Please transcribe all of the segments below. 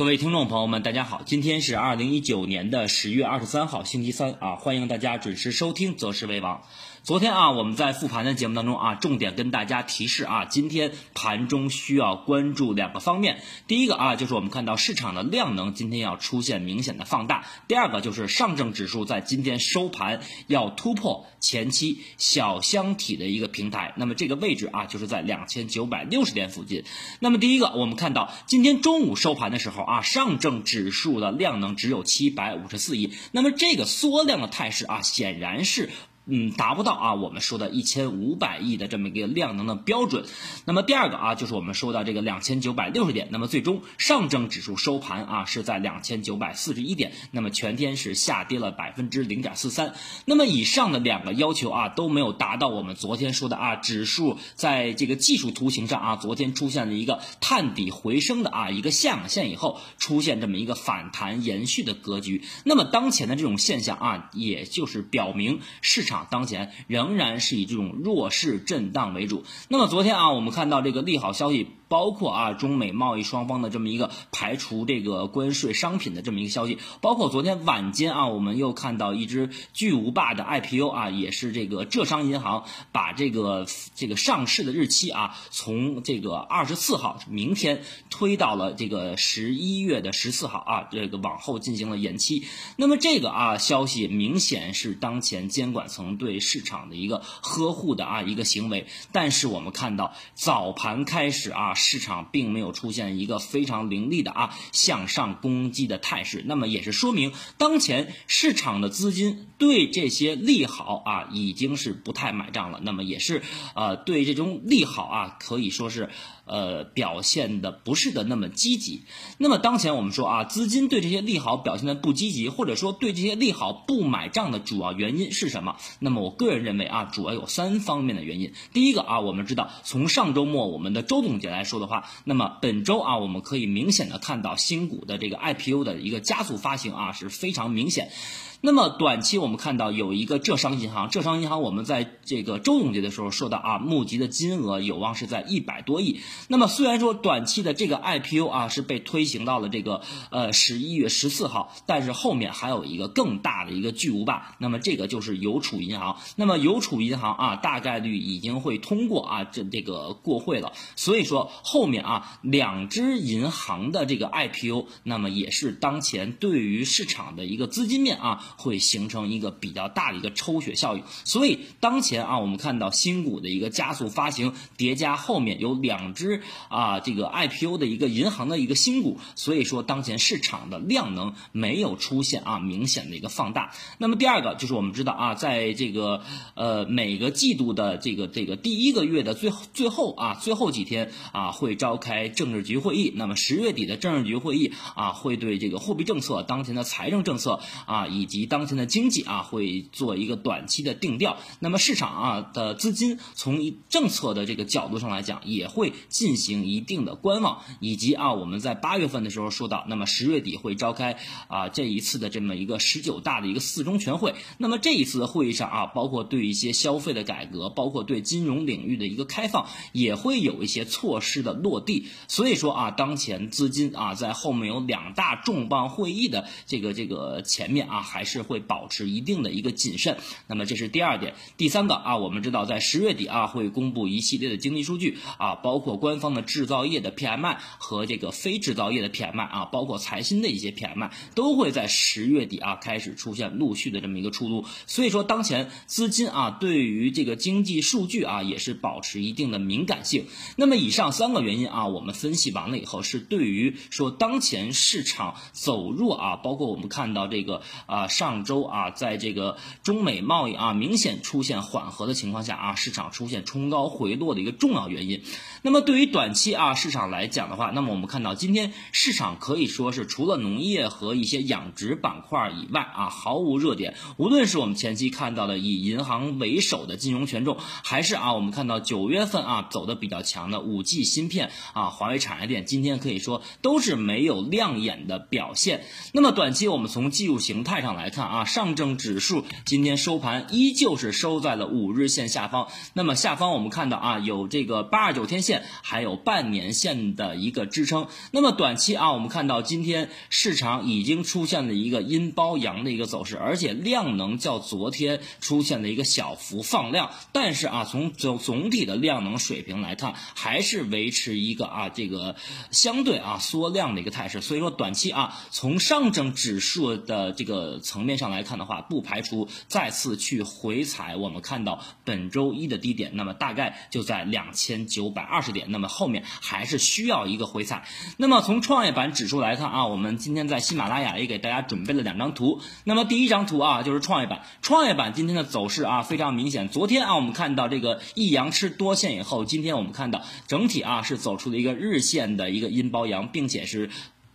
各位听众朋友们，大家好，今天是二零一九年的十月二十三号，星期三啊，欢迎大家准时收听《择时为王》。昨天啊，我们在复盘的节目当中啊，重点跟大家提示啊，今天盘中需要关注两个方面。第一个啊，就是我们看到市场的量能今天要出现明显的放大；第二个就是上证指数在今天收盘要突破前期小箱体的一个平台，那么这个位置啊，就是在两千九百六十点附近。那么第一个，我们看到今天中午收盘的时候啊，上证指数的量能只有七百五十四亿，那么这个缩量的态势啊，显然是。嗯，达不到啊，我们说的一千五百亿的这么一个量能的标准。那么第二个啊，就是我们说的这个两千九百六十点。那么最终上证指数收盘啊是在两千九百四十一点，那么全天是下跌了百分之零点四三。那么以上的两个要求啊都没有达到我们昨天说的啊，指数在这个技术图形上啊，昨天出现了一个探底回升的啊一个下影线以后，出现这么一个反弹延续的格局。那么当前的这种现象啊，也就是表明市场。当前仍然是以这种弱势震荡为主。那么昨天啊，我们看到这个利好消息。包括啊，中美贸易双方的这么一个排除这个关税商品的这么一个消息，包括昨天晚间啊，我们又看到一只巨无霸的 IPO 啊，也是这个浙商银行把这个这个上市的日期啊，从这个二十四号明天推到了这个十一月的十四号啊，这个往后进行了延期。那么这个啊消息明显是当前监管层对市场的一个呵护的啊一个行为，但是我们看到早盘开始啊。市场并没有出现一个非常凌厉的啊向上攻击的态势，那么也是说明当前市场的资金对这些利好啊已经是不太买账了，那么也是呃对这种利好啊可以说是。呃，表现的不是的那么积极。那么当前我们说啊，资金对这些利好表现的不积极，或者说对这些利好不买账的主要原因是什么？那么我个人认为啊，主要有三方面的原因。第一个啊，我们知道从上周末我们的周总结来说的话，那么本周啊，我们可以明显的看到新股的这个 IPO 的一个加速发行啊，是非常明显。那么短期我们看到有一个浙商银行，浙商银行我们在这个周总结的时候说到啊，募集的金额有望是在一百多亿。那么虽然说短期的这个 IPO 啊是被推行到了这个呃十一月十四号，但是后面还有一个更大的一个巨无霸，那么这个就是邮储银行。那么邮储银行啊，大概率已经会通过啊这这个过会了。所以说后面啊两只银行的这个 IPO，那么也是当前对于市场的一个资金面啊。会形成一个比较大的一个抽血效应，所以当前啊，我们看到新股的一个加速发行叠加后面有两只啊这个 IPO 的一个银行的一个新股，所以说当前市场的量能没有出现啊明显的一个放大。那么第二个就是我们知道啊，在这个呃每个季度的这个这个第一个月的最最后啊最后几天啊会召开政治局会议，那么十月底的政治局会议啊会对这个货币政策、当前的财政政策啊以及以当前的经济啊会做一个短期的定调，那么市场啊的资金从政策的这个角度上来讲，也会进行一定的观望，以及啊我们在八月份的时候说到，那么十月底会召开啊这一次的这么一个十九大的一个四中全会，那么这一次的会议上啊，包括对一些消费的改革，包括对金融领域的一个开放，也会有一些措施的落地，所以说啊，当前资金啊在后面有两大重磅会议的这个这个前面啊还是。是会保持一定的一个谨慎，那么这是第二点。第三个啊，我们知道在十月底啊会公布一系列的经济数据啊，包括官方的制造业的 PMI 和这个非制造业的 PMI 啊，包括财新的一些 PMI 都会在十月底啊开始出现陆续的这么一个出炉。所以说当前资金啊对于这个经济数据啊也是保持一定的敏感性。那么以上三个原因啊，我们分析完了以后是对于说当前市场走弱啊，包括我们看到这个啊。上周啊，在这个中美贸易啊明显出现缓和的情况下啊，市场出现冲高回落的一个重要原因。那么对于短期啊市场来讲的话，那么我们看到今天市场可以说是除了农业和一些养殖板块以外啊，毫无热点。无论是我们前期看到的以银行为首的金融权重，还是啊我们看到九月份啊走的比较强的五 G 芯片啊华为产业链，今天可以说都是没有亮眼的表现。那么短期我们从技术形态上来来看。啊，上证指数今天收盘依旧是收在了五日线下方。那么下方我们看到啊，有这个八二九天线，还有半年线的一个支撑。那么短期啊，我们看到今天市场已经出现了一个阴包阳的一个走势，而且量能较昨天出现了一个小幅放量，但是啊，从总总体的量能水平来看，还是维持一个啊这个相对啊缩量的一个态势。所以说短期啊，从上证指数的这个层面上来看的话，不排除再次去回踩我们看到本周一的低点，那么大概就在两千九百二十点，那么后面还是需要一个回踩。那么从创业板指数来看啊，我们今天在喜马拉雅也给大家准备了两张图。那么第一张图啊，就是创业板，创业板今天的走势啊非常明显。昨天啊，我们看到这个一阳吃多线以后，今天我们看到整体啊是走出了一个日线的一个阴包阳，并且是。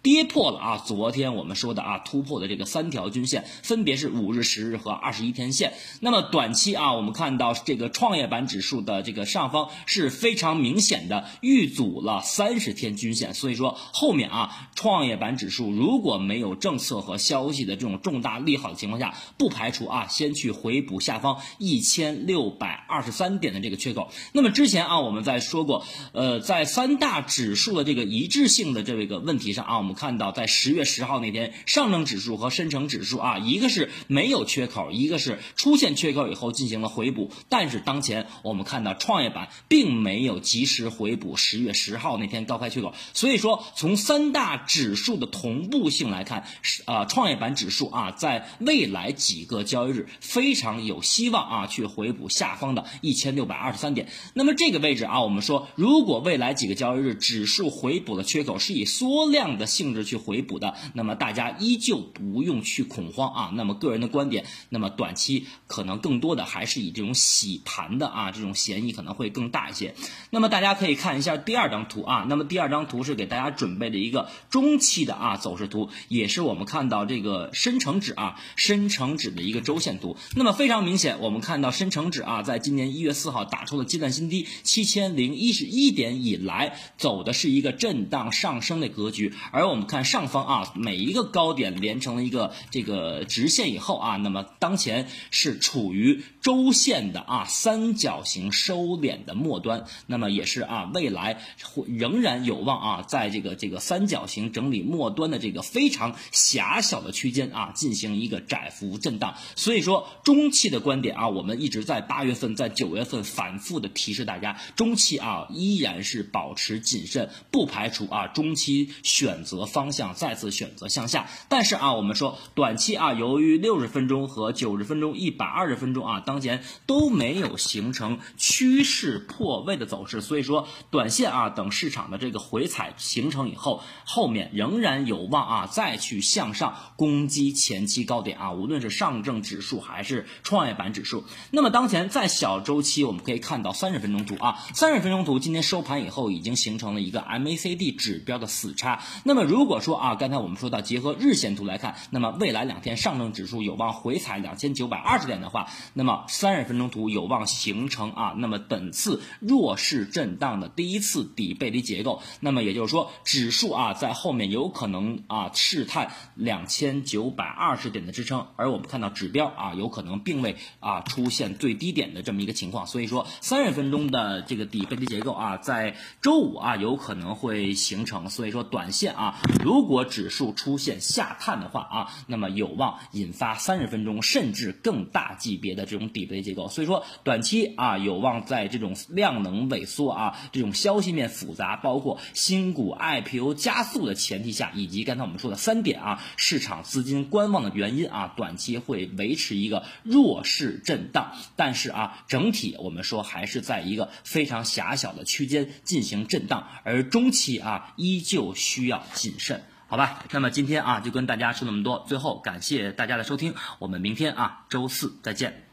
跌破了啊！昨天我们说的啊，突破的这个三条均线，分别是五日、十日和二十一天线。那么短期啊，我们看到这个创业板指数的这个上方是非常明显的遇阻了三十天均线，所以说后面啊，创业板指数如果没有政策和消息的这种重大利好的情况下，不排除啊，先去回补下方一千六百二十三点的这个缺口。那么之前啊，我们在说过，呃，在三大指数的这个一致性的这个问题上啊，我们。看到在十月十号那天，上证指数和深成指数啊，一个是没有缺口，一个是出现缺口以后进行了回补。但是当前我们看到创业板并没有及时回补十月十号那天高开缺口，所以说从三大指数的同步性来看，是啊，创业板指数啊，在未来几个交易日非常有希望啊去回补下方的一千六百二十三点。那么这个位置啊，我们说如果未来几个交易日指数回补的缺口是以缩量的性。性质去回补的，那么大家依旧不用去恐慌啊。那么个人的观点，那么短期可能更多的还是以这种洗盘的啊，这种嫌疑可能会更大一些。那么大家可以看一下第二张图啊。那么第二张图是给大家准备的一个中期的啊走势图，也是我们看到这个深成指啊，深成指的一个周线图。那么非常明显，我们看到深成指啊，在今年一月四号打出了阶段新低七千零一十一点以来，走的是一个震荡上升的格局，而我。我们看上方啊，每一个高点连成了一个这个直线以后啊，那么当前是处于周线的啊三角形收敛的末端，那么也是啊未来会仍然有望啊在这个这个三角形整理末端的这个非常狭小的区间啊进行一个窄幅震荡。所以说中期的观点啊，我们一直在八月份、在九月份反复的提示大家，中期啊依然是保持谨慎，不排除啊中期选择。方向再次选择向下，但是啊，我们说短期啊，由于六十分钟和九十分钟、一百二十分钟啊，当前都没有形成趋势破位的走势，所以说短线啊，等市场的这个回踩形成以后，后面仍然有望啊，再去向上攻击前期高点啊，无论是上证指数还是创业板指数。那么当前在小周期，我们可以看到三十分钟图啊，三十分钟图今天收盘以后已经形成了一个 MACD 指标的死叉，那么如果说啊，刚才我们说到结合日线图来看，那么未来两天上证指数有望回踩两千九百二十点的话，那么三十分钟图有望形成啊，那么本次弱势震荡的第一次底背离结构，那么也就是说指数啊在后面有可能啊试探两千九百二十点的支撑，而我们看到指标啊有可能并未啊出现最低点的这么一个情况，所以说三十分钟的这个底背离结构啊在周五啊有可能会形成，所以说短线啊如果指数出现下探的话啊，那么有望引发三十分钟甚至更大级别的这种底背结构。所以说短期啊有望在这种量能萎缩啊这种消息面复杂，包括新股 IPO 加速的前提下，以及刚才我们说的三点啊市场资金观望的原因啊，短期会维持一个弱势震荡。但是啊整体我们说还是在一个非常狭小的区间进行震荡，而中期啊依旧需要谨慎，好吧？那么今天啊就跟大家说那么多，最后感谢大家的收听，我们明天啊周四再见。